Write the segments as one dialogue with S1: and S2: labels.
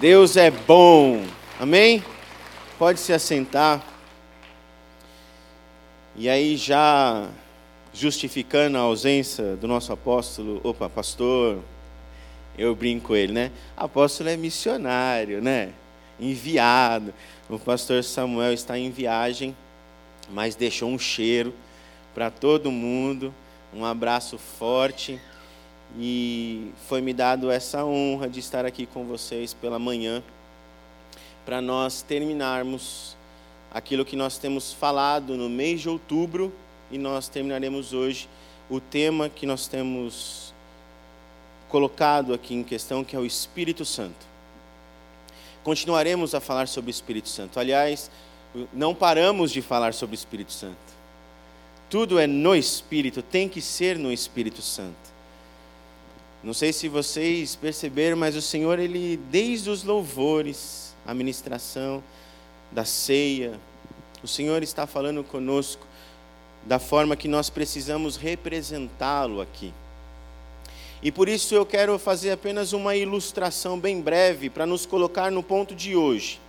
S1: Deus é bom. Amém? Pode se assentar. E aí, já justificando a ausência do nosso apóstolo, opa, pastor, eu brinco ele, né? Apóstolo é missionário, né? Enviado. O pastor Samuel está em viagem, mas deixou um cheiro para todo mundo. Um abraço forte e foi me dado essa honra de estar aqui com vocês pela manhã para nós terminarmos aquilo que nós temos falado no mês de outubro e nós terminaremos hoje o tema que nós temos colocado aqui em questão, que é o Espírito Santo. Continuaremos a falar sobre o Espírito Santo. Aliás, não paramos de falar sobre o Espírito Santo. Tudo é no Espírito, tem que ser no Espírito Santo. Não sei se vocês perceberam, mas o Senhor, ele desde os louvores, a ministração da ceia, o Senhor está falando conosco da forma que nós precisamos representá-lo aqui. E por isso eu quero fazer apenas uma ilustração bem breve para nos colocar no ponto de hoje.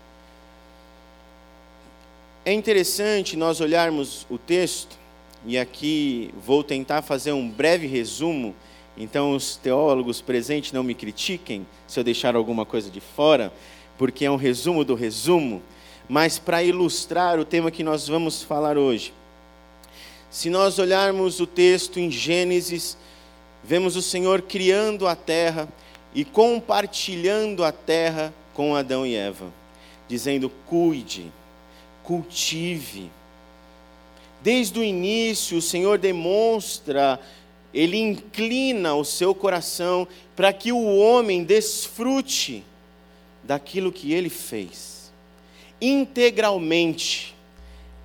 S1: É interessante nós olharmos o texto, e aqui vou tentar fazer um breve resumo então, os teólogos presentes não me critiquem se eu deixar alguma coisa de fora, porque é um resumo do resumo, mas para ilustrar o tema que nós vamos falar hoje. Se nós olharmos o texto em Gênesis, vemos o Senhor criando a terra e compartilhando a terra com Adão e Eva, dizendo: cuide, cultive. Desde o início, o Senhor demonstra ele inclina o seu coração para que o homem desfrute daquilo que ele fez, integralmente.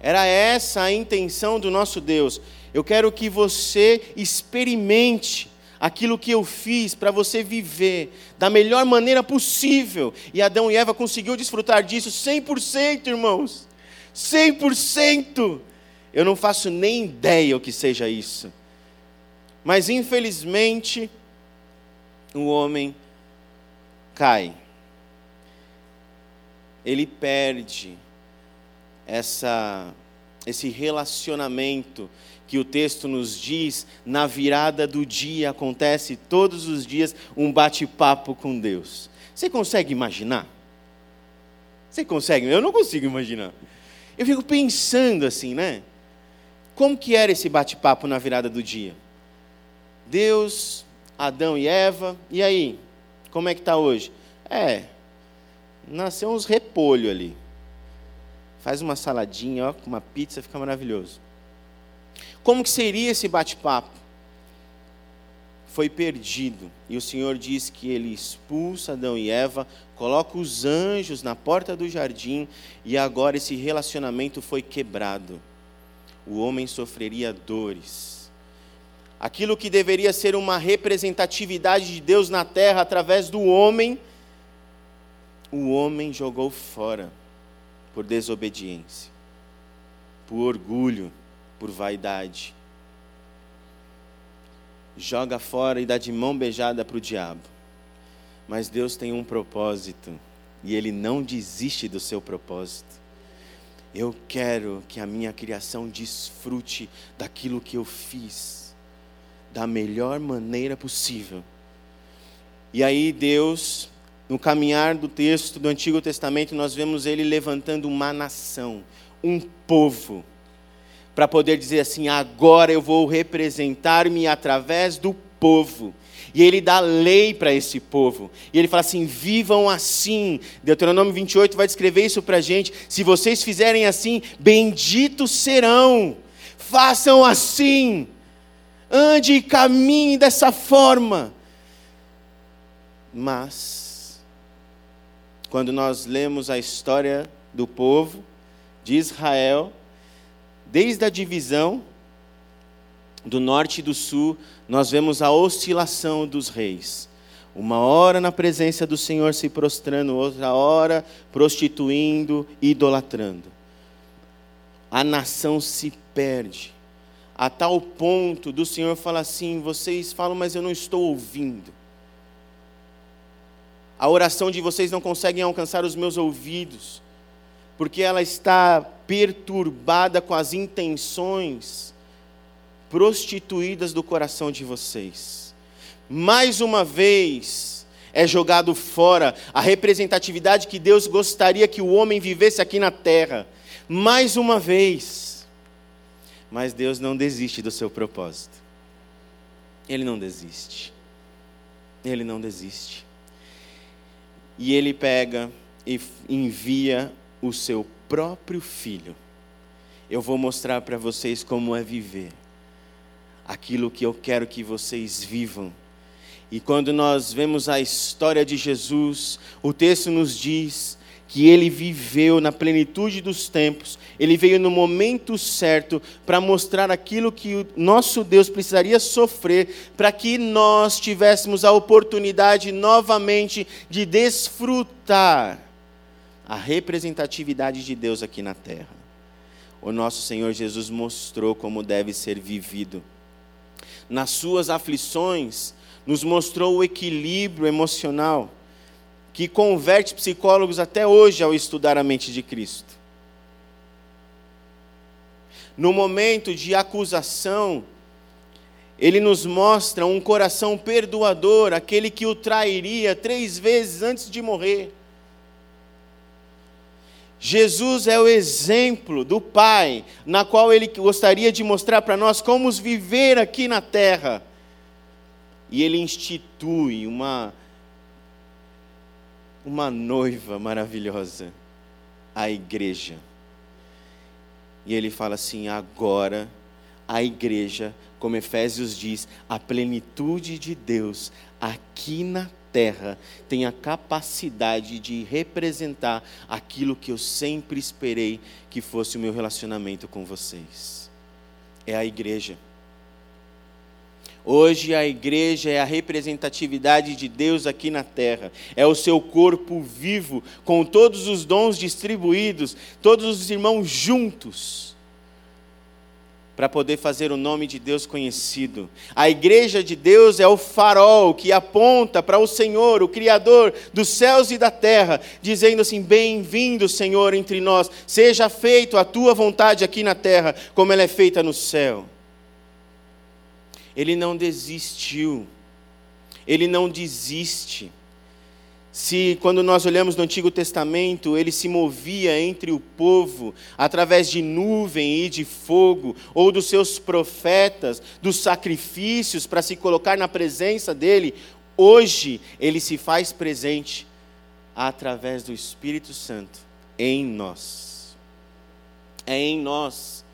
S1: Era essa a intenção do nosso Deus. Eu quero que você experimente aquilo que eu fiz para você viver da melhor maneira possível. E Adão e Eva conseguiu desfrutar disso 100%, irmãos. 100%. Eu não faço nem ideia o que seja isso. Mas infelizmente, o homem cai. Ele perde essa, esse relacionamento que o texto nos diz, na virada do dia acontece todos os dias um bate-papo com Deus. Você consegue imaginar? Você consegue? Eu não consigo imaginar. Eu fico pensando assim, né? Como que era esse bate-papo na virada do dia? Deus, Adão e Eva, e aí? Como é que está hoje? É, nasceu uns repolho ali. Faz uma saladinha, ó, com uma pizza, fica maravilhoso. Como que seria esse bate-papo? Foi perdido. E o Senhor diz que ele expulsa Adão e Eva, coloca os anjos na porta do jardim, e agora esse relacionamento foi quebrado. O homem sofreria dores aquilo que deveria ser uma representatividade de Deus na terra através do homem, o homem jogou fora por desobediência, por orgulho, por vaidade. Joga fora e dá de mão beijada para o diabo. Mas Deus tem um propósito e Ele não desiste do seu propósito. Eu quero que a minha criação desfrute daquilo que eu fiz da melhor maneira possível. E aí Deus, no caminhar do texto do Antigo Testamento, nós vemos ele levantando uma nação, um povo, para poder dizer assim: agora eu vou representar-me através do povo. E ele dá lei para esse povo. E ele fala assim: vivam assim. Deuteronômio 28 vai descrever isso para a gente. Se vocês fizerem assim, benditos serão. Façam assim ande e caminhe dessa forma. Mas, quando nós lemos a história do povo de Israel, desde a divisão do norte e do sul, nós vemos a oscilação dos reis. Uma hora na presença do Senhor se prostrando, outra hora prostituindo, idolatrando. A nação se perde a tal ponto do Senhor falar assim: vocês falam, mas eu não estou ouvindo. A oração de vocês não consegue alcançar os meus ouvidos, porque ela está perturbada com as intenções prostituídas do coração de vocês. Mais uma vez, é jogado fora a representatividade que Deus gostaria que o homem vivesse aqui na terra. Mais uma vez. Mas Deus não desiste do seu propósito. Ele não desiste. Ele não desiste. E ele pega e envia o seu próprio filho. Eu vou mostrar para vocês como é viver aquilo que eu quero que vocês vivam. E quando nós vemos a história de Jesus, o texto nos diz que ele viveu na plenitude dos tempos, ele veio no momento certo para mostrar aquilo que o nosso Deus precisaria sofrer para que nós tivéssemos a oportunidade novamente de desfrutar a representatividade de Deus aqui na terra. O nosso Senhor Jesus mostrou como deve ser vivido. Nas suas aflições, nos mostrou o equilíbrio emocional que converte psicólogos até hoje ao estudar a mente de Cristo. No momento de acusação, ele nos mostra um coração perdoador, aquele que o trairia três vezes antes de morrer. Jesus é o exemplo do Pai, na qual ele gostaria de mostrar para nós como viver aqui na terra. E ele institui uma uma noiva maravilhosa, a igreja. E ele fala assim: agora a igreja, como Efésios diz, a plenitude de Deus aqui na terra tem a capacidade de representar aquilo que eu sempre esperei que fosse o meu relacionamento com vocês. É a igreja. Hoje a igreja é a representatividade de Deus aqui na terra, é o seu corpo vivo, com todos os dons distribuídos, todos os irmãos juntos, para poder fazer o nome de Deus conhecido. A igreja de Deus é o farol que aponta para o Senhor, o Criador dos céus e da terra, dizendo assim: Bem-vindo, Senhor, entre nós, seja feito a tua vontade aqui na terra, como ela é feita no céu ele não desistiu, ele não desiste. Se, quando nós olhamos no Antigo Testamento, ele se movia entre o povo através de nuvem e de fogo, ou dos seus profetas, dos sacrifícios para se colocar na presença dele, hoje ele se faz presente através do Espírito Santo em nós. É em nós.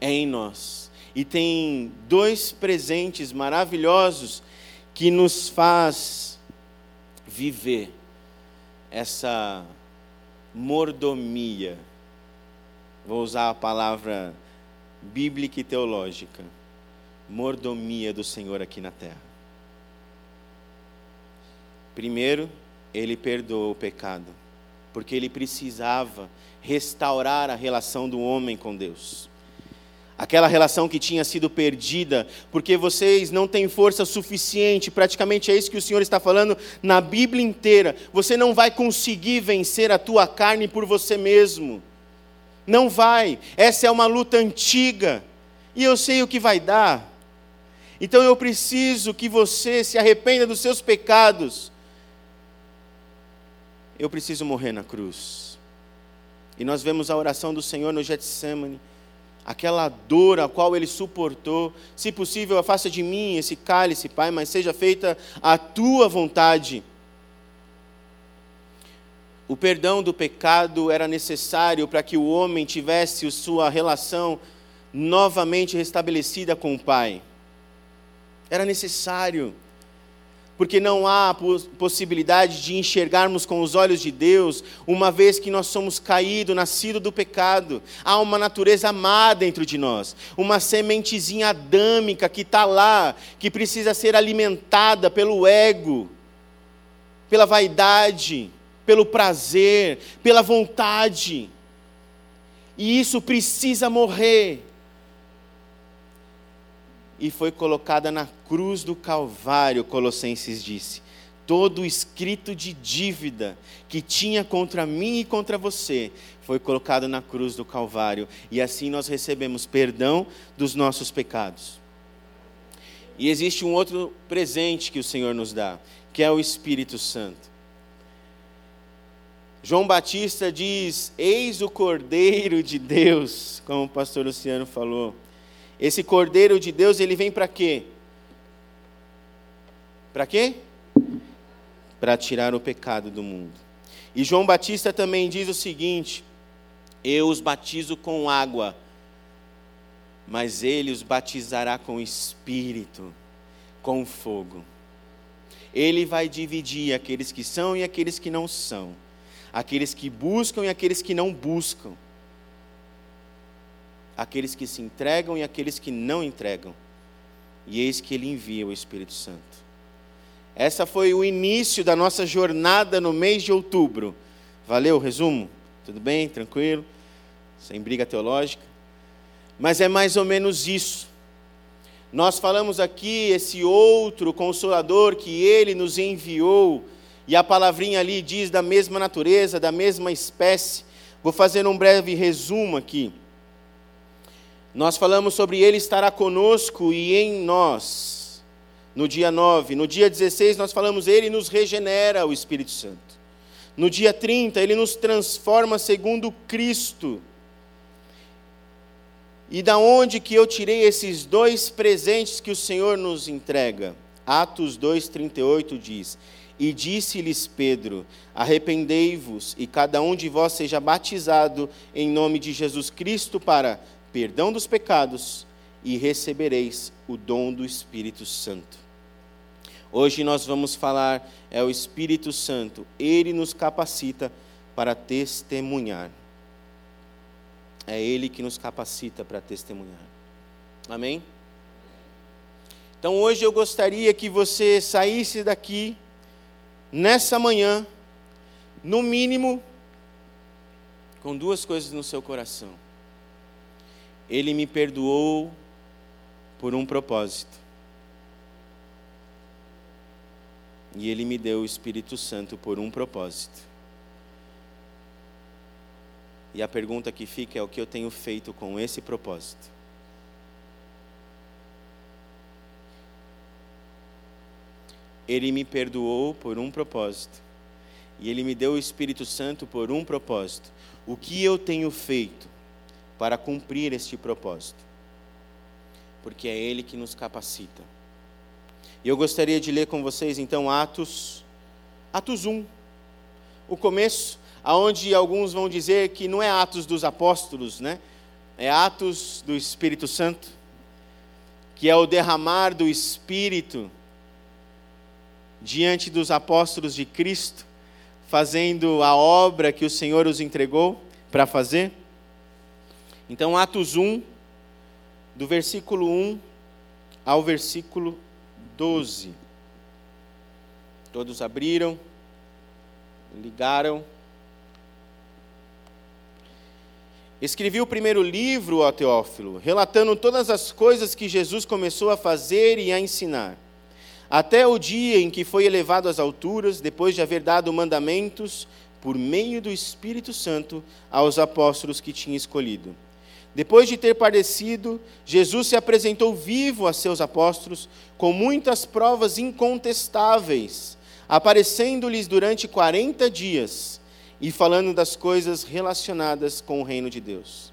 S1: É em nós e tem dois presentes maravilhosos que nos faz viver essa mordomia. Vou usar a palavra bíblica e teológica. Mordomia do Senhor aqui na terra. Primeiro, ele perdoou o pecado, porque ele precisava restaurar a relação do homem com Deus aquela relação que tinha sido perdida, porque vocês não têm força suficiente, praticamente é isso que o Senhor está falando na Bíblia inteira. Você não vai conseguir vencer a tua carne por você mesmo. Não vai. Essa é uma luta antiga. E eu sei o que vai dar. Então eu preciso que você se arrependa dos seus pecados. Eu preciso morrer na cruz. E nós vemos a oração do Senhor no Getsemane aquela dor a qual ele suportou. Se possível, afasta de mim esse cálice, Pai, mas seja feita a tua vontade. O perdão do pecado era necessário para que o homem tivesse sua relação novamente restabelecida com o Pai. Era necessário porque não há possibilidade de enxergarmos com os olhos de Deus, uma vez que nós somos caídos, nascido do pecado. Há uma natureza má dentro de nós, uma sementezinha adâmica que está lá, que precisa ser alimentada pelo ego, pela vaidade, pelo prazer, pela vontade. E isso precisa morrer e foi colocada na cruz do Calvário, Colossenses disse. todo escrito de dívida que tinha contra mim e contra você foi colocado na cruz do Calvário, e assim nós recebemos perdão dos nossos pecados. E existe um outro presente que o Senhor nos dá, que é o Espírito Santo. João Batista diz: Eis o Cordeiro de Deus, como o pastor Luciano falou. Esse Cordeiro de Deus, ele vem para quê? Para quê? Para tirar o pecado do mundo. E João Batista também diz o seguinte: Eu os batizo com água, mas ele os batizará com espírito, com fogo. Ele vai dividir aqueles que são e aqueles que não são aqueles que buscam e aqueles que não buscam, aqueles que se entregam e aqueles que não entregam. E eis que ele envia o Espírito Santo. Essa foi o início da nossa jornada no mês de outubro. Valeu resumo? Tudo bem? Tranquilo? Sem briga teológica? Mas é mais ou menos isso. Nós falamos aqui esse outro consolador que ele nos enviou e a palavrinha ali diz da mesma natureza, da mesma espécie. Vou fazer um breve resumo aqui. Nós falamos sobre Ele estará conosco e em nós, no dia 9. No dia 16, nós falamos Ele nos regenera, o Espírito Santo. No dia 30, Ele nos transforma segundo Cristo. E da onde que eu tirei esses dois presentes que o Senhor nos entrega? Atos 2,38 diz: e disse-lhes Pedro: Arrependei-vos, e cada um de vós seja batizado em nome de Jesus Cristo para perdão dos pecados, e recebereis o dom do Espírito Santo. Hoje nós vamos falar é o Espírito Santo, ele nos capacita para testemunhar. É ele que nos capacita para testemunhar. Amém? Então hoje eu gostaria que você saísse daqui nessa manhã, no mínimo, com duas coisas no seu coração. Ele me perdoou por um propósito. E Ele me deu o Espírito Santo por um propósito. E a pergunta que fica é: o que eu tenho feito com esse propósito? Ele me perdoou por um propósito. E Ele me deu o Espírito Santo por um propósito. O que eu tenho feito para cumprir este propósito? Porque é Ele que nos capacita. E eu gostaria de ler com vocês então Atos, Atos 1, o começo, aonde alguns vão dizer que não é Atos dos Apóstolos, né? É Atos do Espírito Santo, que é o derramar do Espírito diante dos apóstolos de Cristo, fazendo a obra que o Senhor os entregou para fazer? Então, Atos 1, do versículo 1 ao versículo 12. Todos abriram, ligaram. Escrevi o primeiro livro, ó Teófilo, relatando todas as coisas que Jesus começou a fazer e a ensinar até o dia em que foi elevado às alturas, depois de haver dado mandamentos por meio do Espírito Santo aos apóstolos que tinha escolhido. Depois de ter padecido, Jesus se apresentou vivo a seus apóstolos com muitas provas incontestáveis, aparecendo-lhes durante quarenta dias e falando das coisas relacionadas com o reino de Deus.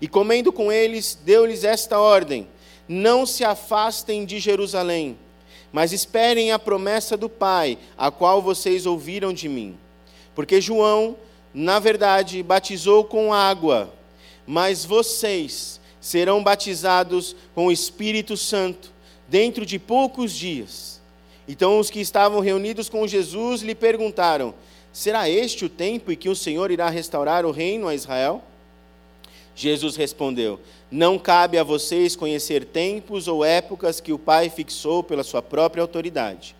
S1: E comendo com eles, deu-lhes esta ordem: Não se afastem de Jerusalém mas esperem a promessa do Pai, a qual vocês ouviram de mim. Porque João, na verdade, batizou com água, mas vocês serão batizados com o Espírito Santo dentro de poucos dias. Então os que estavam reunidos com Jesus lhe perguntaram: Será este o tempo em que o Senhor irá restaurar o reino a Israel? Jesus respondeu: Não cabe a vocês conhecer tempos ou épocas que o Pai fixou pela sua própria autoridade,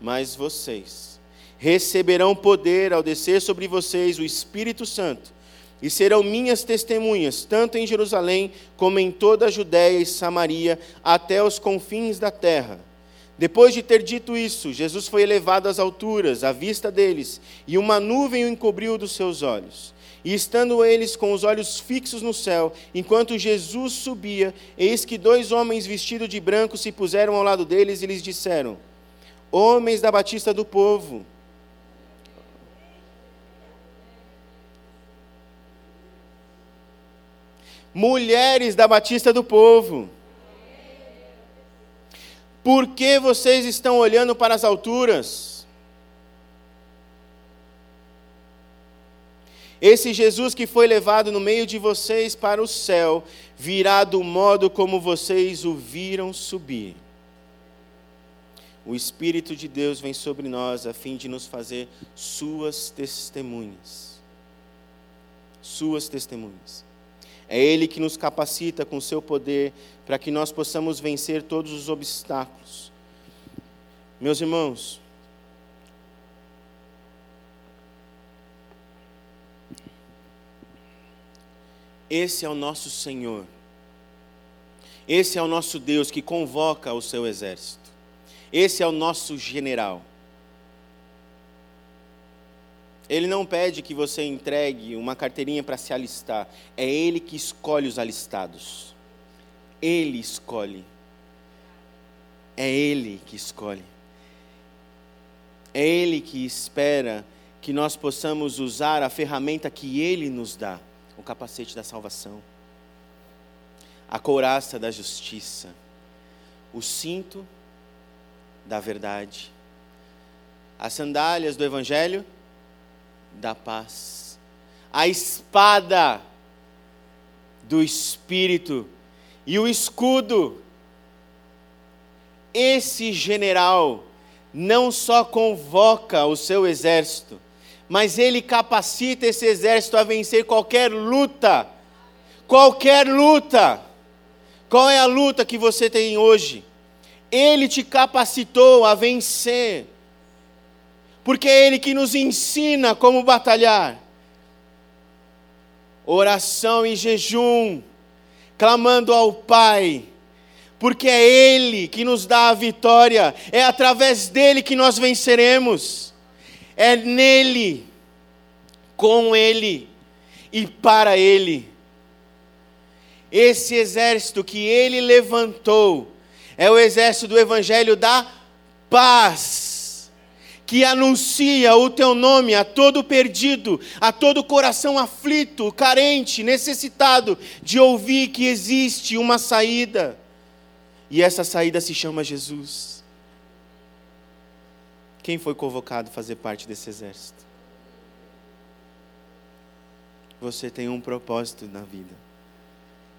S1: mas vocês receberão poder ao descer sobre vocês o Espírito Santo, e serão minhas testemunhas, tanto em Jerusalém como em toda a Judéia e Samaria, até os confins da terra. Depois de ter dito isso, Jesus foi elevado às alturas, à vista deles, e uma nuvem o encobriu dos seus olhos. E estando eles com os olhos fixos no céu, enquanto Jesus subia, eis que dois homens vestidos de branco se puseram ao lado deles e lhes disseram: Homens da Batista do povo, mulheres da Batista do povo, por que vocês estão olhando para as alturas? Esse Jesus que foi levado no meio de vocês para o céu, virá do modo como vocês o viram subir. O Espírito de Deus vem sobre nós a fim de nos fazer suas testemunhas. Suas testemunhas. É Ele que nos capacita com o seu poder para que nós possamos vencer todos os obstáculos. Meus irmãos, esse é o nosso Senhor. Esse é o nosso Deus que convoca o seu exército. Esse é o nosso general. Ele não pede que você entregue uma carteirinha para se alistar. É Ele que escolhe os alistados. Ele escolhe. É Ele que escolhe. É Ele que espera que nós possamos usar a ferramenta que Ele nos dá o capacete da salvação, a couraça da justiça, o cinto da verdade, as sandálias do Evangelho da paz. A espada do Espírito e o escudo. Esse general não só convoca o seu exército, mas ele capacita esse exército a vencer qualquer luta. Qualquer luta. Qual é a luta que você tem hoje? Ele te capacitou a vencer porque é Ele que nos ensina como batalhar. Oração e jejum, clamando ao Pai, porque é Ele que nos dá a vitória, é através dele que nós venceremos, é nele, com Ele e para Ele. Esse exército que Ele levantou é o exército do Evangelho da paz que anuncia o teu nome a todo perdido, a todo coração aflito, carente, necessitado de ouvir que existe uma saída. E essa saída se chama Jesus. Quem foi convocado a fazer parte desse exército? Você tem um propósito na vida: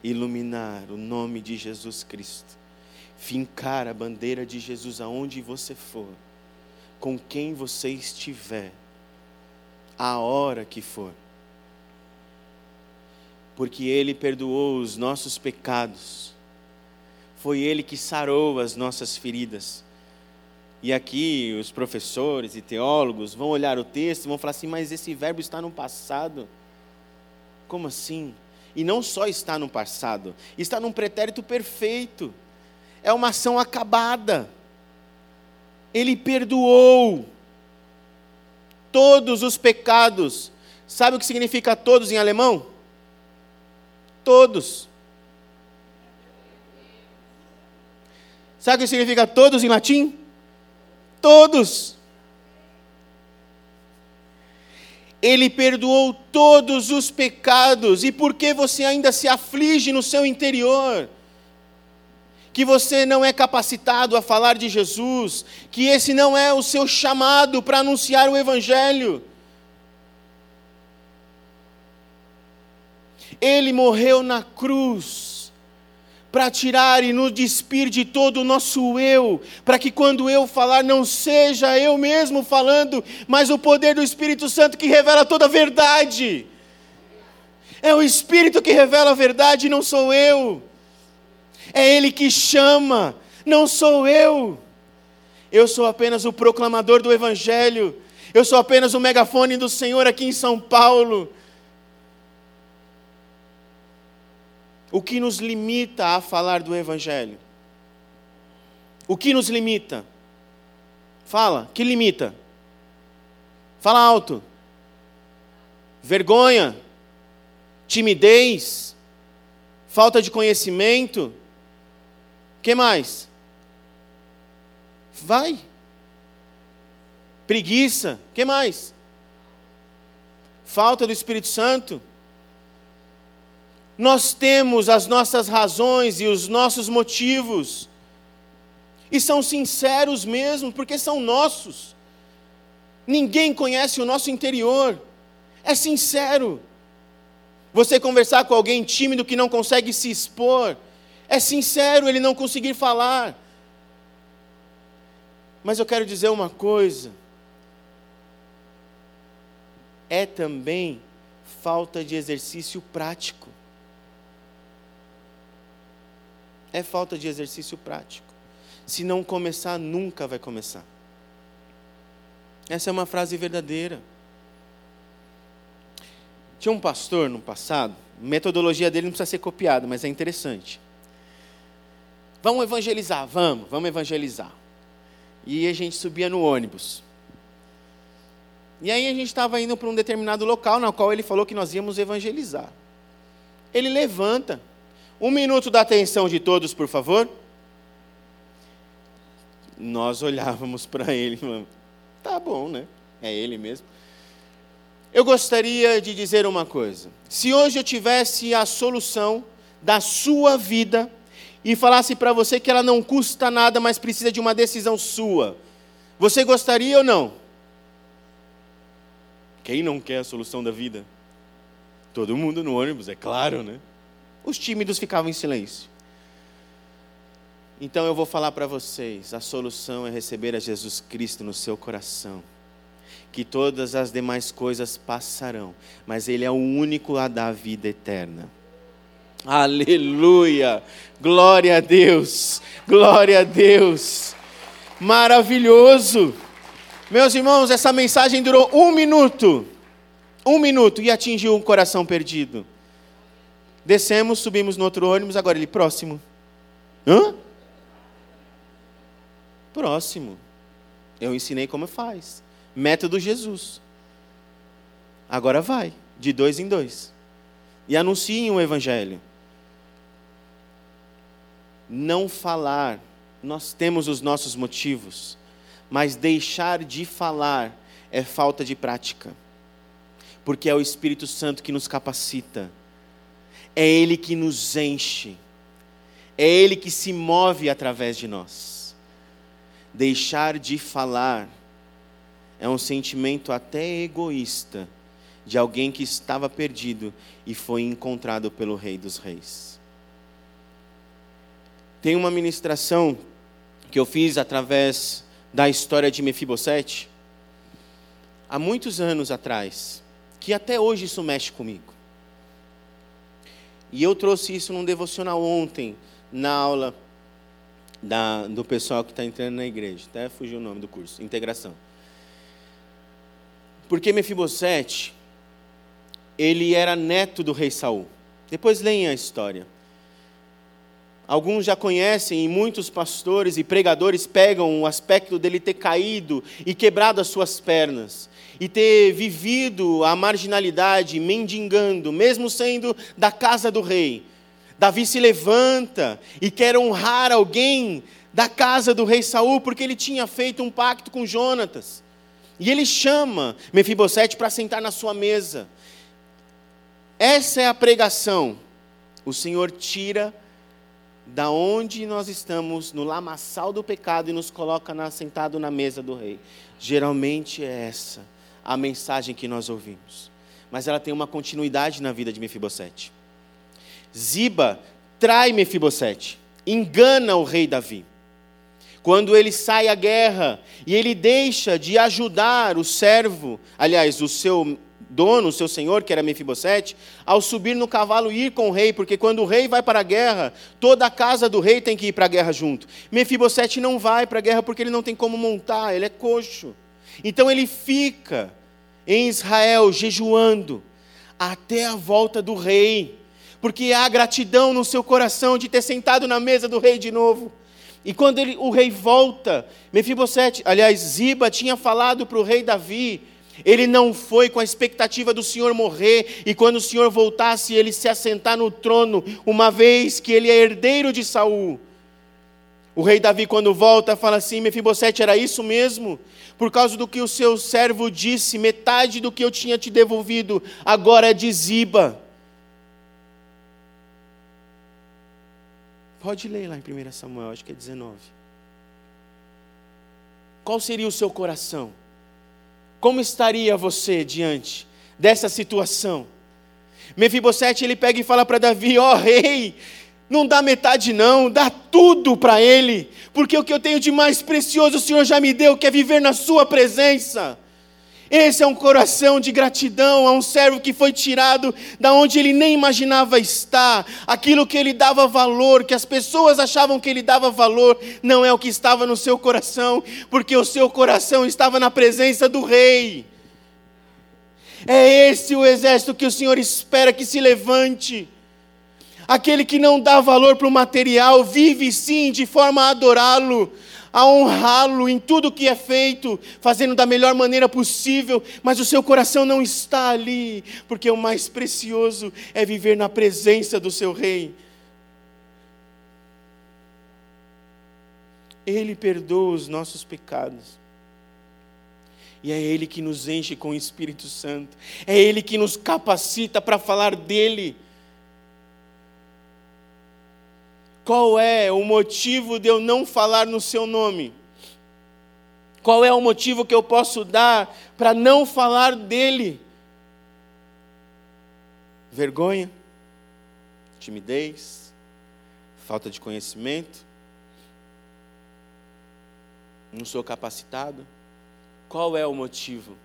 S1: iluminar o nome de Jesus Cristo, fincar a bandeira de Jesus aonde você for com quem você estiver, a hora que for. Porque Ele perdoou os nossos pecados, foi Ele que sarou as nossas feridas. E aqui os professores e teólogos vão olhar o texto e vão falar assim: mas esse verbo está no passado. Como assim? E não só está no passado, está num pretérito perfeito. É uma ação acabada. Ele perdoou todos os pecados. Sabe o que significa todos em alemão? Todos. Sabe o que significa todos em latim? Todos. Ele perdoou todos os pecados. E por que você ainda se aflige no seu interior? Que você não é capacitado a falar de Jesus, que esse não é o seu chamado para anunciar o Evangelho. Ele morreu na cruz para tirar e nos despir de todo o nosso eu, para que quando eu falar não seja eu mesmo falando, mas o poder do Espírito Santo que revela toda a verdade. É o Espírito que revela a verdade, não sou eu. É Ele que chama, não sou eu. Eu sou apenas o proclamador do Evangelho. Eu sou apenas o megafone do Senhor aqui em São Paulo. O que nos limita a falar do Evangelho? O que nos limita? Fala, que limita? Fala alto. Vergonha, timidez, falta de conhecimento. Que mais? Vai. Preguiça. Que mais? Falta do Espírito Santo. Nós temos as nossas razões e os nossos motivos. E são sinceros mesmo, porque são nossos. Ninguém conhece o nosso interior. É sincero. Você conversar com alguém tímido que não consegue se expor, é sincero ele não conseguir falar. Mas eu quero dizer uma coisa: é também falta de exercício prático. É falta de exercício prático. Se não começar, nunca vai começar. Essa é uma frase verdadeira. Tinha um pastor no passado, metodologia dele não precisa ser copiada, mas é interessante. Vamos evangelizar, vamos, vamos evangelizar. E a gente subia no ônibus. E aí a gente estava indo para um determinado local, na qual ele falou que nós íamos evangelizar. Ele levanta. Um minuto da atenção de todos, por favor. Nós olhávamos para ele, mano. Tá bom, né? É ele mesmo. Eu gostaria de dizer uma coisa. Se hoje eu tivesse a solução da sua vida e falasse para você que ela não custa nada, mas precisa de uma decisão sua, você gostaria ou não? Quem não quer a solução da vida? Todo mundo no ônibus, é claro, né? Os tímidos ficavam em silêncio. Então eu vou falar para vocês: a solução é receber a Jesus Cristo no seu coração. Que todas as demais coisas passarão, mas Ele é o único a dar a vida eterna. Aleluia! Glória a Deus! Glória a Deus! Maravilhoso! Meus irmãos, essa mensagem durou um minuto. Um minuto e atingiu um coração perdido. Descemos, subimos no outro ônibus, agora ele próximo. Hã? Próximo. Eu ensinei como faz. Método Jesus. Agora vai, de dois em dois. E anunciem o Evangelho. Não falar, nós temos os nossos motivos mas deixar de falar é falta de prática. Porque é o Espírito Santo que nos capacita, é Ele que nos enche, é Ele que se move através de nós. Deixar de falar é um sentimento até egoísta de alguém que estava perdido e foi encontrado pelo Rei dos Reis. Tem uma ministração que eu fiz através da história de Mefibosete, há muitos anos atrás, que até hoje isso mexe comigo. E eu trouxe isso num devocional ontem, na aula da, do pessoal que está entrando na igreja. Até fugiu o nome do curso, integração. Porque Mefibosete, ele era neto do rei Saul. Depois leem a história. Alguns já conhecem, e muitos pastores e pregadores pegam o aspecto dele ter caído e quebrado as suas pernas, e ter vivido a marginalidade, mendigando, mesmo sendo da casa do rei. Davi se levanta e quer honrar alguém da casa do rei Saul, porque ele tinha feito um pacto com Jonatas. E ele chama Mefibosete para sentar na sua mesa. Essa é a pregação. O Senhor tira da onde nós estamos no lamaçal do pecado e nos coloca na, sentado na mesa do rei. Geralmente é essa a mensagem que nós ouvimos. Mas ela tem uma continuidade na vida de Mefibosete. Ziba trai Mefibosete, engana o rei Davi. Quando ele sai à guerra e ele deixa de ajudar o servo, aliás, o seu dono, seu senhor, que era Mefibosete, ao subir no cavalo ir com o rei, porque quando o rei vai para a guerra, toda a casa do rei tem que ir para a guerra junto. Mefibosete não vai para a guerra porque ele não tem como montar, ele é coxo. Então ele fica em Israel jejuando até a volta do rei, porque há gratidão no seu coração de ter sentado na mesa do rei de novo. E quando ele, o rei volta, Mefibosete, aliás, Ziba tinha falado para o rei Davi, ele não foi com a expectativa do Senhor morrer e quando o Senhor voltasse ele se assentar no trono, uma vez que ele é herdeiro de Saul. O rei Davi, quando volta, fala assim: Mefibosete, era isso mesmo? Por causa do que o seu servo disse, metade do que eu tinha te devolvido agora é de Ziba. Pode ler lá em 1 Samuel, acho que é 19. Qual seria o seu coração? Como estaria você diante dessa situação? Mefibosete ele pega e fala para Davi: Ó oh, rei, não dá metade, não, dá tudo para ele, porque o que eu tenho de mais precioso o Senhor já me deu, que é viver na Sua presença. Esse é um coração de gratidão a um servo que foi tirado da onde ele nem imaginava estar. Aquilo que ele dava valor, que as pessoas achavam que ele dava valor, não é o que estava no seu coração, porque o seu coração estava na presença do rei. É esse o exército que o Senhor espera que se levante. Aquele que não dá valor para o material, vive sim de forma a adorá-lo a honrá-lo em tudo que é feito, fazendo da melhor maneira possível, mas o seu coração não está ali, porque o mais precioso é viver na presença do seu Rei. Ele perdoa os nossos pecados. E é Ele que nos enche com o Espírito Santo. É Ele que nos capacita para falar dEle. Qual é o motivo de eu não falar no seu nome? Qual é o motivo que eu posso dar para não falar dele? Vergonha? Timidez? Falta de conhecimento? Não sou capacitado? Qual é o motivo?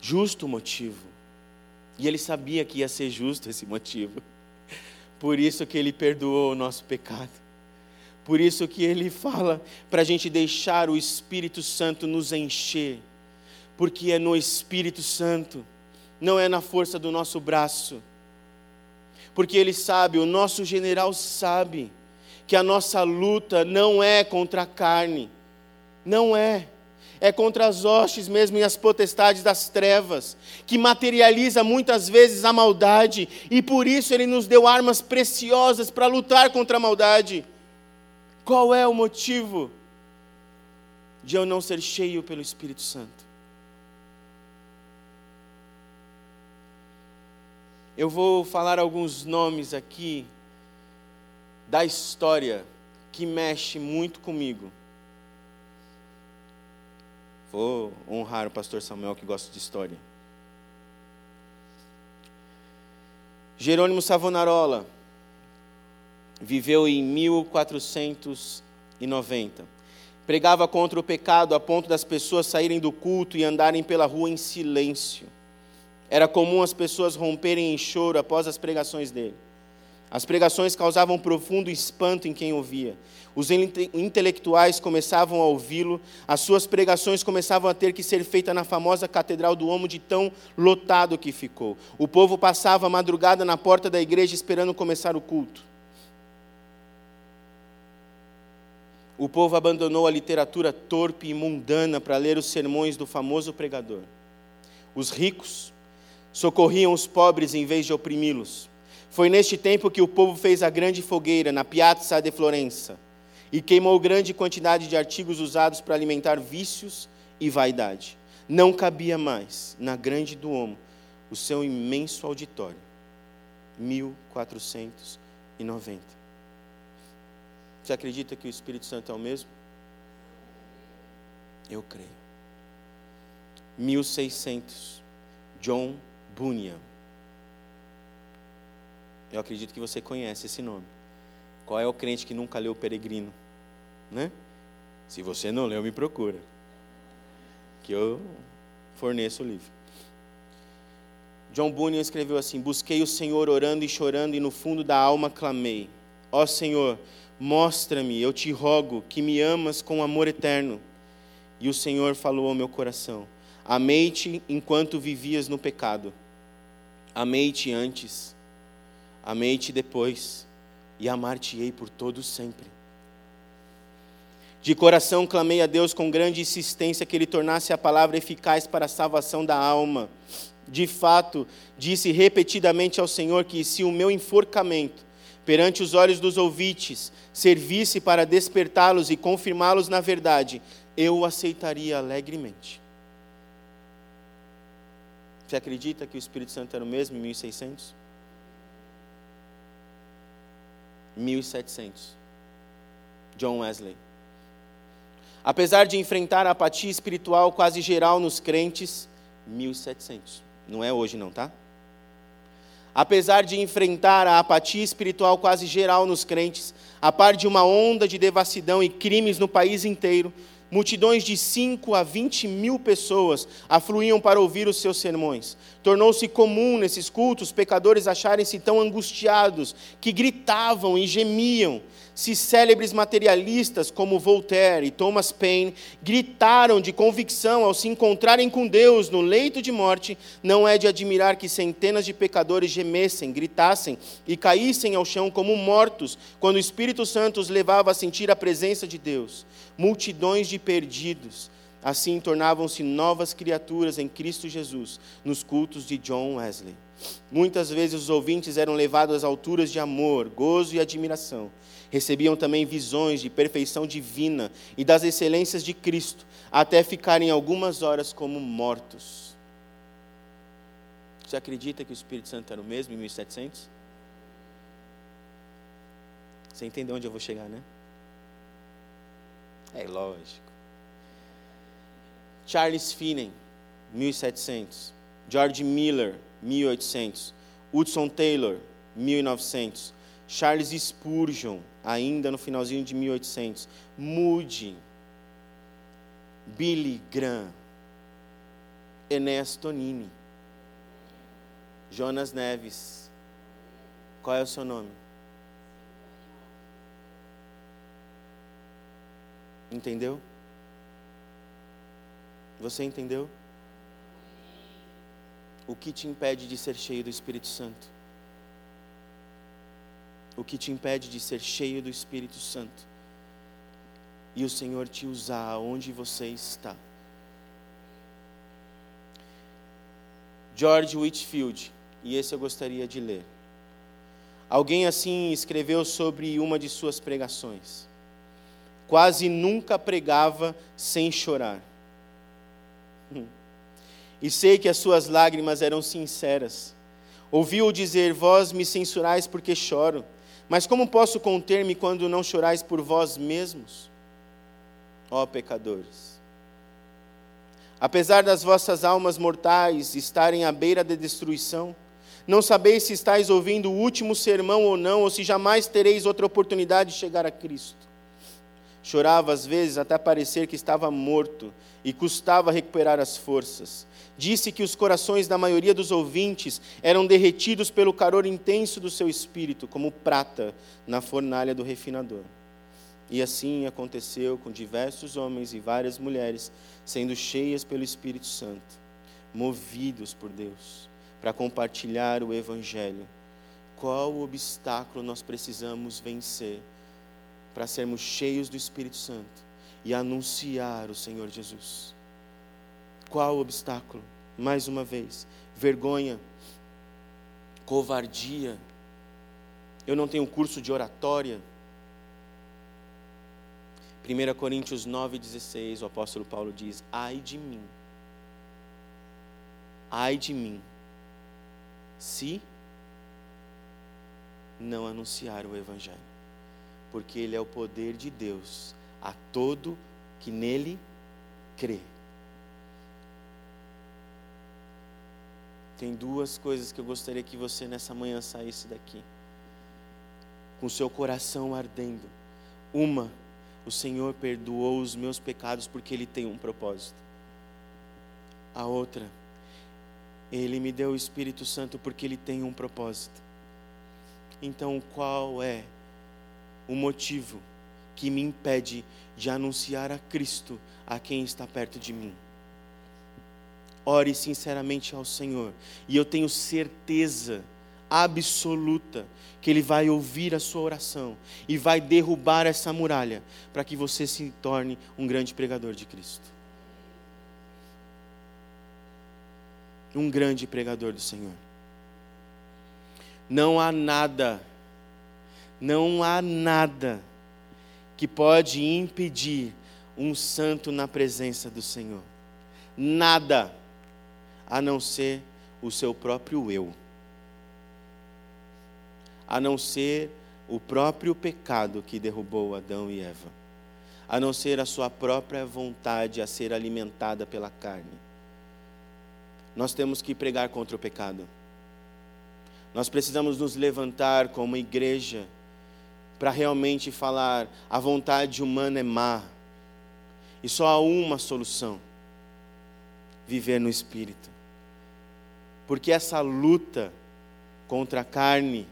S1: Justo motivo. E ele sabia que ia ser justo esse motivo. Por isso que ele perdoou o nosso pecado. Por isso que ele fala para a gente deixar o Espírito Santo nos encher. Porque é no Espírito Santo, não é na força do nosso braço. Porque ele sabe, o nosso general sabe, que a nossa luta não é contra a carne. Não é é contra as hostes mesmo e as potestades das trevas, que materializa muitas vezes a maldade, e por isso ele nos deu armas preciosas para lutar contra a maldade. Qual é o motivo de eu não ser cheio pelo Espírito Santo? Eu vou falar alguns nomes aqui da história que mexe muito comigo. Vou honrar o pastor Samuel que gosta de história. Jerônimo Savonarola viveu em 1490. Pregava contra o pecado a ponto das pessoas saírem do culto e andarem pela rua em silêncio. Era comum as pessoas romperem em choro após as pregações dele. As pregações causavam profundo espanto em quem ouvia. Os intelectuais começavam a ouvi-lo, as suas pregações começavam a ter que ser feitas na famosa Catedral do Homo, de tão lotado que ficou. O povo passava a madrugada na porta da igreja esperando começar o culto. O povo abandonou a literatura torpe e mundana para ler os sermões do famoso pregador. Os ricos socorriam os pobres em vez de oprimi-los. Foi neste tempo que o povo fez a grande fogueira na Piazza de Florença e queimou grande quantidade de artigos usados para alimentar vícios e vaidade. Não cabia mais na grande Duomo o seu imenso auditório. 1490. Você acredita que o Espírito Santo é o mesmo? Eu creio. 1600. John Bunyan eu acredito que você conhece esse nome. Qual é o crente que nunca leu o Peregrino? Né? Se você não leu, me procura. Que eu forneço o livro. John Bunyan escreveu assim: Busquei o Senhor orando e chorando, e no fundo da alma clamei: Ó Senhor, mostra-me, eu te rogo, que me amas com amor eterno. E o Senhor falou ao meu coração: Amei-te enquanto vivias no pecado. Amei-te antes Amei-te depois, e amar-te-ei por todo sempre. De coração clamei a Deus com grande insistência que Ele tornasse a palavra eficaz para a salvação da alma. De fato, disse repetidamente ao Senhor que se o meu enforcamento perante os olhos dos ouvintes servisse para despertá-los e confirmá-los na verdade, eu o aceitaria alegremente. Você acredita que o Espírito Santo era o mesmo em 1600? 1700. John Wesley. Apesar de enfrentar a apatia espiritual quase geral nos crentes, 1700. Não é hoje não, tá? Apesar de enfrentar a apatia espiritual quase geral nos crentes, a par de uma onda de devassidão e crimes no país inteiro, Multidões de 5 a 20 mil pessoas afluíam para ouvir os seus sermões. Tornou-se comum nesses cultos pecadores acharem-se tão angustiados que gritavam e gemiam. Se célebres materialistas como Voltaire e Thomas Paine gritaram de convicção ao se encontrarem com Deus no leito de morte, não é de admirar que centenas de pecadores gemessem, gritassem e caíssem ao chão como mortos quando o Espírito Santo os levava a sentir a presença de Deus multidões de perdidos. Assim tornavam-se novas criaturas em Cristo Jesus nos cultos de John Wesley. Muitas vezes os ouvintes eram levados às alturas de amor, gozo e admiração. Recebiam também visões de perfeição divina e das excelências de Cristo, até ficarem algumas horas como mortos. Você acredita que o Espírito Santo era o mesmo em 1700? Você entendeu onde eu vou chegar, né? É lógico. Charles Finney, 1700. George Miller, 1800. Hudson Taylor, 1900. Charles Spurgeon, ainda no finalzinho de 1800. Moody. Billy Graham. Enéas Tonini. Jonas Neves. Qual é o seu nome? Entendeu? Você entendeu? O que te impede de ser cheio do Espírito Santo? O que te impede de ser cheio do Espírito Santo? E o Senhor te usar onde você está. George Whitfield, e esse eu gostaria de ler. Alguém assim escreveu sobre uma de suas pregações quase nunca pregava sem chorar. E sei que as suas lágrimas eram sinceras. Ouviu dizer: Vós me censurais porque choro, mas como posso conter-me quando não chorais por vós mesmos? Ó pecadores. Apesar das vossas almas mortais estarem à beira da destruição, não sabeis se estáis ouvindo o último sermão ou não, ou se jamais tereis outra oportunidade de chegar a Cristo. Chorava às vezes até parecer que estava morto e custava recuperar as forças. Disse que os corações da maioria dos ouvintes eram derretidos pelo calor intenso do seu espírito, como prata na fornalha do refinador. E assim aconteceu com diversos homens e várias mulheres, sendo cheias pelo Espírito Santo, movidos por Deus, para compartilhar o Evangelho. Qual obstáculo nós precisamos vencer? Para sermos cheios do Espírito Santo e anunciar o Senhor Jesus. Qual o obstáculo? Mais uma vez, vergonha, covardia. Eu não tenho curso de oratória. 1 Coríntios 9,16, o apóstolo Paulo diz: Ai de mim, ai de mim, se não anunciar o Evangelho porque ele é o poder de Deus a todo que nele crê. Tem duas coisas que eu gostaria que você nessa manhã saísse daqui, com seu coração ardendo. Uma, o Senhor perdoou os meus pecados porque Ele tem um propósito. A outra, Ele me deu o Espírito Santo porque Ele tem um propósito. Então, qual é o motivo que me impede de anunciar a Cristo a quem está perto de mim. Ore sinceramente ao Senhor, e eu tenho certeza absoluta que Ele vai ouvir a sua oração e vai derrubar essa muralha para que você se torne um grande pregador de Cristo. Um grande pregador do Senhor. Não há nada, não há nada que pode impedir um santo na presença do Senhor. Nada, a não ser o seu próprio eu a não ser o próprio pecado que derrubou Adão e Eva, a não ser a sua própria vontade a ser alimentada pela carne. Nós temos que pregar contra o pecado. Nós precisamos nos levantar como igreja para realmente falar: a vontade humana é má, e só há uma solução: viver no Espírito. Porque essa luta contra a carne,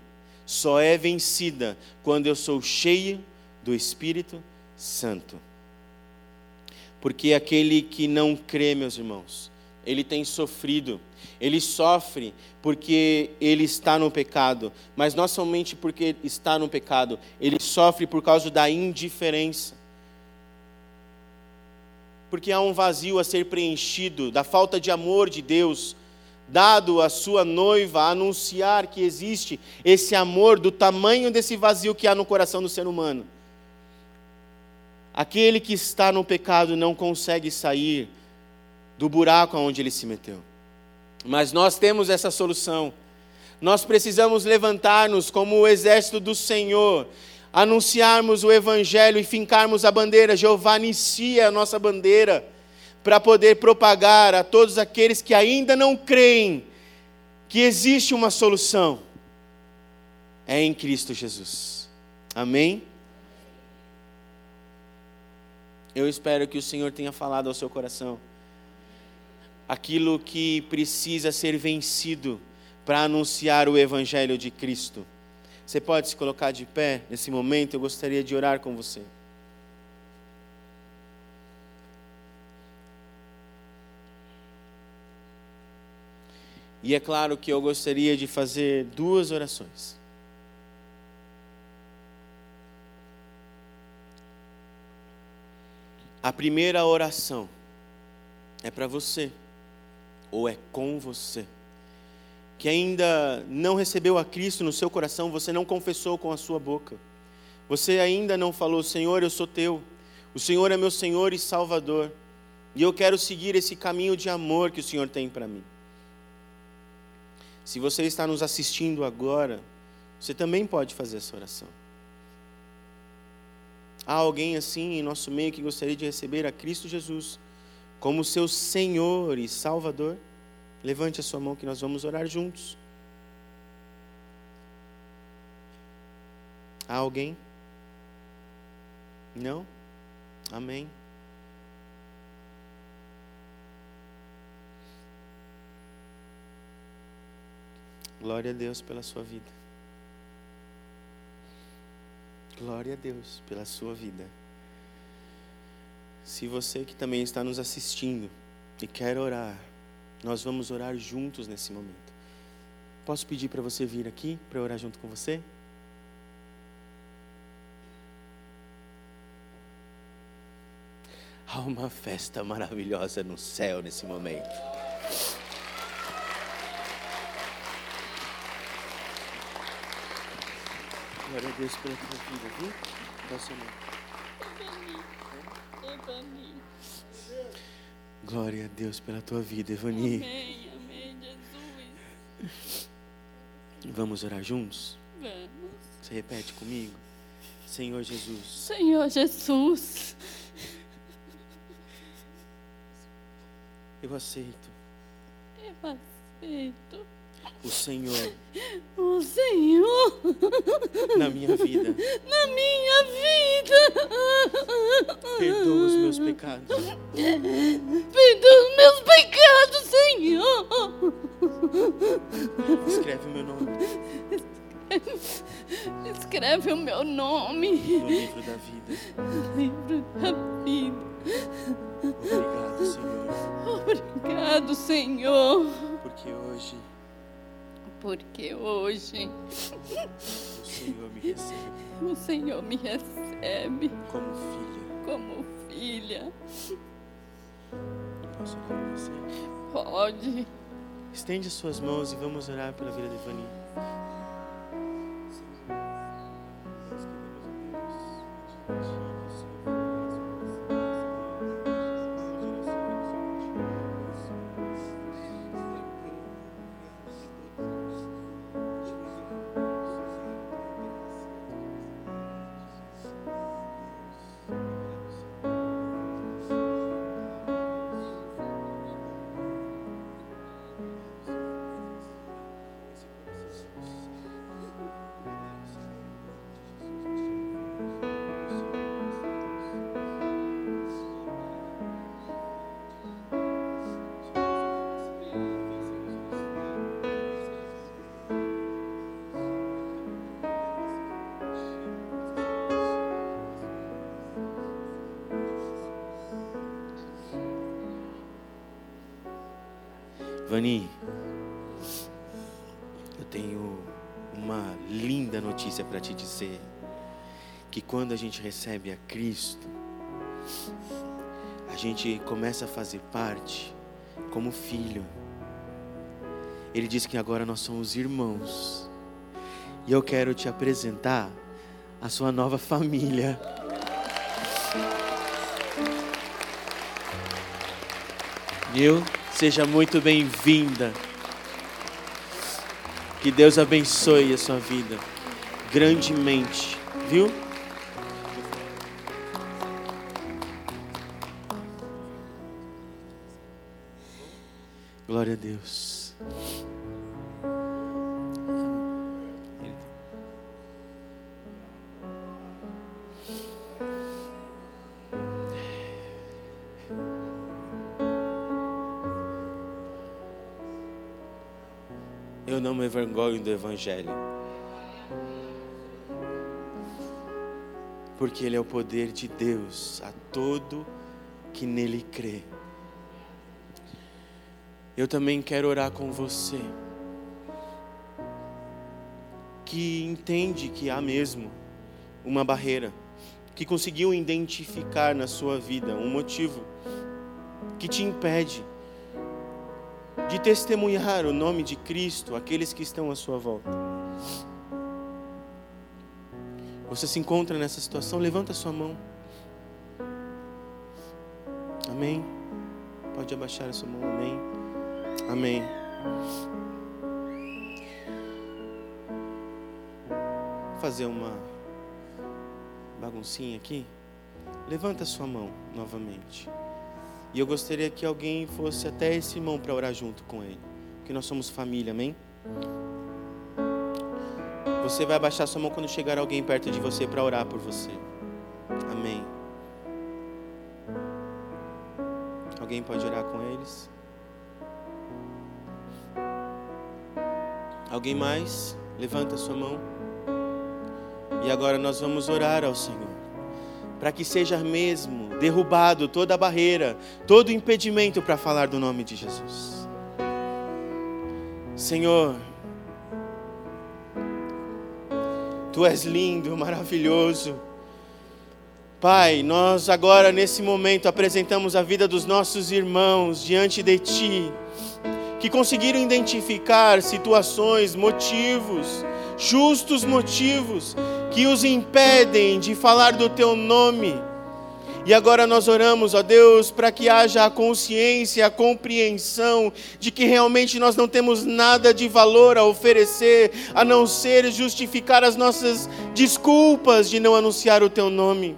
S1: só é vencida quando eu sou cheio do Espírito Santo. Porque aquele que não crê, meus irmãos, ele tem sofrido, ele sofre porque ele está no pecado, mas não somente porque está no pecado, ele sofre por causa da indiferença. Porque há um vazio a ser preenchido, da falta de amor de Deus, dado à sua noiva a anunciar que existe esse amor do tamanho desse vazio que há no coração do ser humano. Aquele que está no pecado não consegue sair do buraco onde ele se meteu. Mas nós temos essa solução. Nós precisamos levantar-nos como o exército do Senhor, anunciarmos o Evangelho e fincarmos a bandeira. Jeová inicia a nossa bandeira para poder propagar a todos aqueles que ainda não creem que existe uma solução. É em Cristo Jesus. Amém? Eu espero que o Senhor tenha falado ao seu coração aquilo que precisa ser vencido para anunciar o Evangelho de Cristo. Você pode se colocar de pé nesse momento? Eu gostaria de orar com você. E é claro que eu gostaria de fazer duas orações. A primeira oração é para você, ou é com você, que ainda não recebeu a Cristo no seu coração, você não confessou com a sua boca, você ainda não falou: Senhor, eu sou teu, o Senhor é meu Senhor e Salvador, e eu quero seguir esse caminho de amor que o Senhor tem para mim. Se você está nos assistindo agora, você também pode fazer essa oração. Há alguém assim em nosso meio que gostaria de receber a Cristo Jesus como seu Senhor e Salvador? Levante a sua mão que nós vamos orar juntos. Há alguém? Não? Amém. Glória a Deus pela sua vida. Glória a Deus pela sua vida. Se você que também está nos assistindo e quer orar, nós vamos orar juntos nesse momento. Posso pedir para você vir aqui para orar junto com você? Há uma festa maravilhosa no céu nesse momento. Glória a Deus pela tua vida, viu? Seu nome. Evani. Glória a Deus pela tua vida, Evani.
S2: Amém, amém, Jesus.
S1: Vamos orar juntos?
S2: Vamos.
S1: Você repete comigo? Senhor Jesus,
S2: Senhor Jesus,
S1: eu aceito
S2: eu aceito
S1: o Senhor
S2: o Senhor
S1: na minha vida.
S2: na minha vida.
S1: Perdoa os meus pecados.
S2: Perdoa os meus pecados, Senhor.
S1: Escreve o meu nome
S2: Escreve o meu nome
S1: no livro da vida.
S2: no livro da vida.
S1: Obrigado, Senhor,
S2: Obrigado, Senhor,
S1: porque hoje
S2: Porque hoje
S1: o Senhor me recebe
S2: o Senhor me recebe
S1: como filha.
S2: como filha.
S1: Posso orar por você?
S2: Pode.
S1: Estende suas mãos e vamos orar pela vida de Ivani. Vani, eu tenho uma linda notícia para te dizer. Que quando a gente recebe a Cristo, a gente começa a fazer parte como filho. Ele diz que agora nós somos irmãos. E eu quero te apresentar a sua nova família. Viu? Seja muito bem-vinda. Que Deus abençoe a sua vida grandemente, viu? Eu não me envergonho do Evangelho. Porque Ele é o poder de Deus a todo que nele crê. Eu também quero orar com você, que entende que há mesmo uma barreira, que conseguiu identificar na sua vida um motivo que te impede de testemunhar o nome de Cristo àqueles que estão à sua volta. Você se encontra nessa situação? Levanta sua mão. Amém. Pode abaixar a sua mão. Amém. Amém. Vou fazer uma baguncinha aqui. Levanta sua mão novamente. E eu gostaria que alguém fosse até esse irmão para orar junto com ele. Porque nós somos família, amém? Você vai abaixar sua mão quando chegar alguém perto de você para orar por você. Amém. Alguém pode orar com eles? Alguém mais? Levanta sua mão. E agora nós vamos orar ao Senhor. Para que seja mesmo derrubado toda barreira, todo impedimento para falar do nome de Jesus. Senhor, Tu és lindo, maravilhoso. Pai, nós agora nesse momento apresentamos a vida dos nossos irmãos diante de Ti, que conseguiram identificar situações, motivos, justos motivos, que os impedem de falar do Teu nome e agora nós oramos, ó Deus, para que haja a consciência, a compreensão de que realmente nós não temos nada de valor a oferecer, a não ser justificar as nossas desculpas de não anunciar o Teu nome.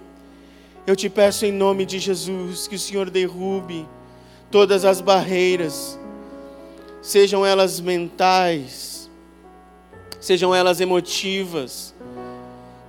S1: Eu te peço em nome de Jesus que o Senhor derrube todas as barreiras, sejam elas mentais, sejam elas emotivas,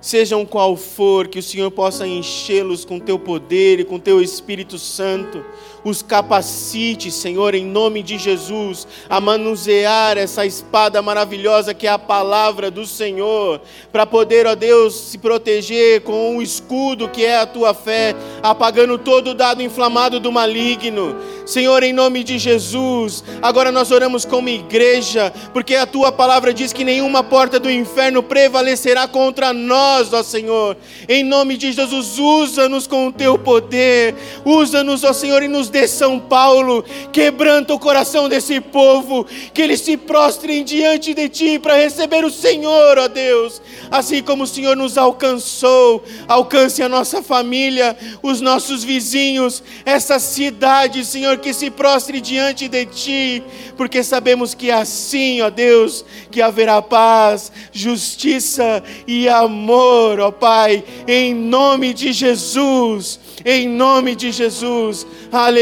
S1: sejam qual for, que o Senhor possa enchê-los com teu poder e com teu Espírito Santo. Os capacite, Senhor, em nome de Jesus, a manusear essa espada maravilhosa que é a palavra do Senhor, para poder, ó Deus, se proteger com o escudo que é a tua fé, apagando todo o dado inflamado do maligno. Senhor, em nome de Jesus, agora nós oramos como igreja, porque a tua palavra diz que nenhuma porta do inferno prevalecerá contra nós, ó Senhor. Em nome de Jesus, usa-nos com o teu poder, usa-nos, ó Senhor, e nos dê São Paulo, quebranta o coração desse povo, que eles se prostrem diante de ti para receber o Senhor, ó Deus, assim como o Senhor nos alcançou, alcance a nossa família, os nossos vizinhos, essa cidade, Senhor, que se prostre diante de ti, porque sabemos que é assim, ó Deus, que haverá paz, justiça e amor, ó Pai, em nome de Jesus, em nome de Jesus,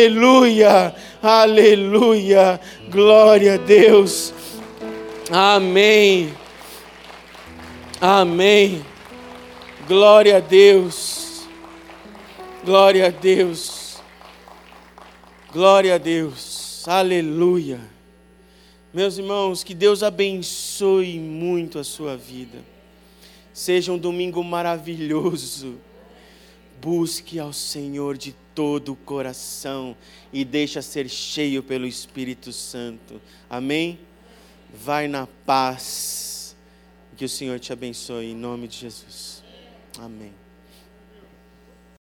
S1: aleluia, aleluia, glória a Deus, amém, amém, glória a Deus, glória a Deus, glória a Deus, aleluia. Meus irmãos, que Deus abençoe muito a sua vida. Seja um domingo maravilhoso. Busque ao Senhor de todo o coração e deixa ser cheio pelo Espírito Santo. Amém? Vai na paz. Que o Senhor te abençoe em nome de Jesus. Amém.